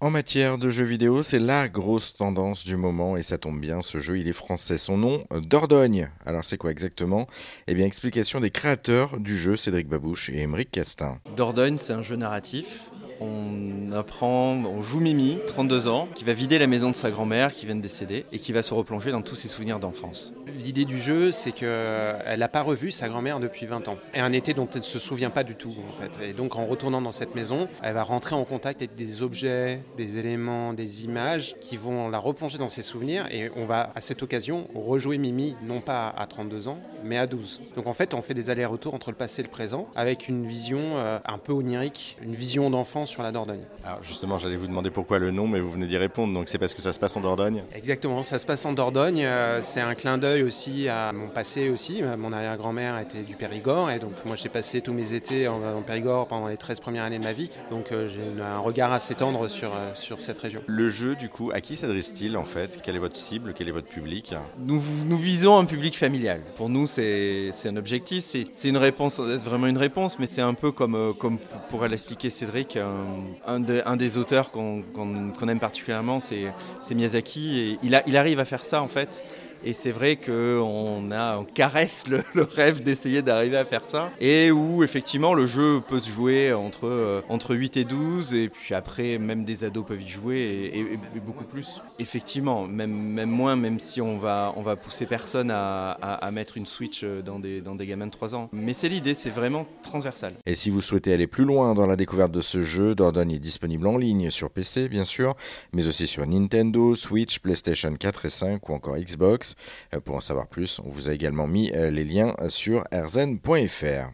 En matière de jeux vidéo, c'est la grosse tendance du moment et ça tombe bien, ce jeu il est français. Son nom, Dordogne. Alors c'est quoi exactement? Eh bien explication des créateurs du jeu, Cédric Babouche et Émeric Castin. Dordogne c'est un jeu narratif on apprend, on joue Mimi, 32 ans, qui va vider la maison de sa grand-mère qui vient de décéder et qui va se replonger dans tous ses souvenirs d'enfance. L'idée du jeu, c'est qu'elle n'a pas revu sa grand-mère depuis 20 ans. Et un été dont elle ne se souvient pas du tout, en fait. Et donc, en retournant dans cette maison, elle va rentrer en contact avec des objets, des éléments, des images qui vont la replonger dans ses souvenirs. Et on va, à cette occasion, rejouer Mimi, non pas à 32 ans, mais à 12. Donc, en fait, on fait des allers-retours entre le passé et le présent, avec une vision euh, un peu onirique, une vision d'enfance sur la Dordogne. Alors justement, j'allais vous demander pourquoi le nom, mais vous venez d'y répondre. Donc c'est parce que ça se passe en Dordogne Exactement, ça se passe en Dordogne. Euh, c'est un clin d'œil aussi à mon passé aussi. Euh, mon arrière-grand-mère était du Périgord et donc moi j'ai passé tous mes étés en, Périgord pendant les 13 premières années de ma vie. Donc euh, j'ai un regard assez tendre sur, sur cette région. Le jeu, du coup, à qui s'adresse-t-il en fait? Quelle est votre cible? Quel est votre public? Nous, nous visons un public familial. Pour nous, c'est un objectif. C'est une réponse, vraiment une réponse, mais c'est un peu comme, comme pourrait l'expliquer Cédric, un, des auteurs qu'on aime particulièrement, c'est Miyazaki. Et il, il arrive à faire ça, en fait, et c'est vrai qu'on on caresse le, rêve d'essayer d'arriver à faire ça. Et où effectivement le jeu peut se jouer entre, euh, entre 8 et 12. Et puis après, même des ados peuvent y jouer et, beaucoup plus. Effectivement, même, même moins, même si on va, on va pousser personne à, à, mettre une Switch dans des, dans des gamins de 3 ans. Mais c'est l'idée, c'est vraiment transversal. Et si vous souhaitez aller plus loin dans la découverte de ce jeu, Dordogne est disponible en ligne sur PC, bien sûr, mais aussi sur Nintendo, Switch, PlayStation 4 et 5 ou encore Xbox. Euh, pour en savoir plus, on vous a également mis euh, les liens sur rzn.fr.